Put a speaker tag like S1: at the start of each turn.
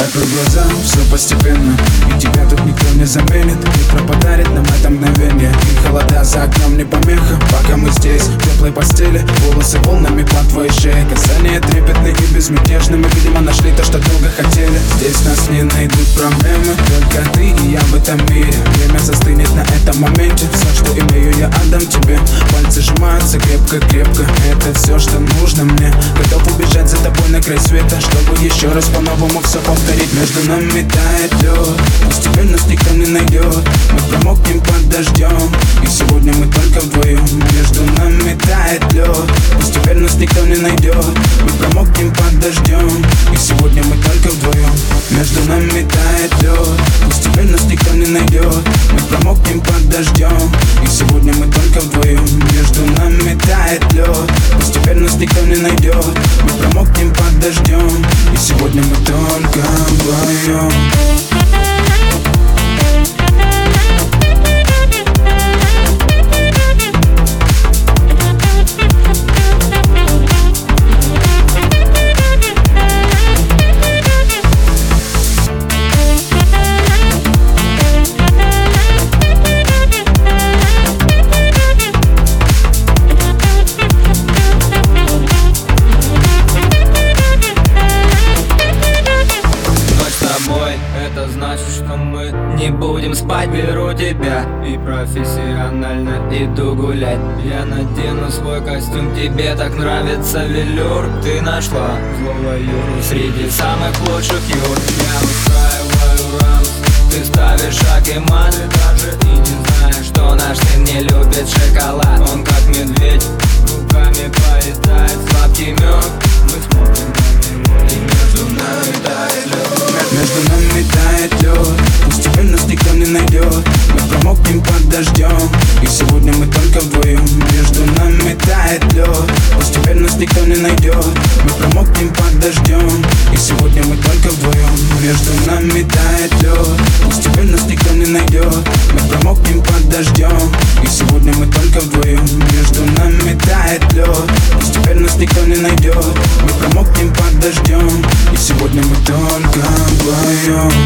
S1: глаза, все постепенно. И тебя тут никто не заменит Утро подарит нам это мгновение. И холода за окном не помеха Пока мы здесь, в теплой постели Волосы волнами по твоей шее Касания трепетные и безмятежны. Мы, видимо, нашли то, что долго хотели. Здесь нас не найдут проблемы Только ты и я в этом мире. Время застынет на этом моменте. Все, что имею, я отдам тебе. Пальцы сжимаются крепко-крепко. Это все, что нужно мне. Готов убежать за тобой на край света Чтобы еще раз по-новому все повторить Между нами тает лед Постепенно нас никто не найдет Мы промокнем под дождем И сегодня мы только вдвоем Между нами тает лед Постепенно нас никто не найдет Мы промокнем под дождем И сегодня мы только вдвоем Между нами тает лед Постепенно нас никто не найдет Мы промокнем под дождем И сегодня мы только вдвоем только вдвоем
S2: будем спать Беру тебя. И профессионально иду гулять. Я надену свой костюм, тебе так нравится велюр. Ты нашла злого Юру среди самых лучших юр. Я устраиваю рамс, ты ставишь шаг и мат. Даже и не знаешь, что наш сын не любит шоколад. Он как медведь, руками поедает сладкий мед Мы смотрим на него и между нами тает лед
S1: Между нами тает лед Постепенно нас никто не найдет. Мы промокнем под дождем. И сегодня мы только вдвоем. Между нами тает лед. Постепенно нас никто не найдет. Мы промокнем под дождем. И сегодня мы только вдвоем. Между нами тает лед. Постепенно нас никто не найдет. Мы промокнем под дождем. И сегодня мы только вдвоем. Между нами тает лед. Постепенно нас никто не найдет. Мы промокнем под дождем. И сегодня мы только вдвоем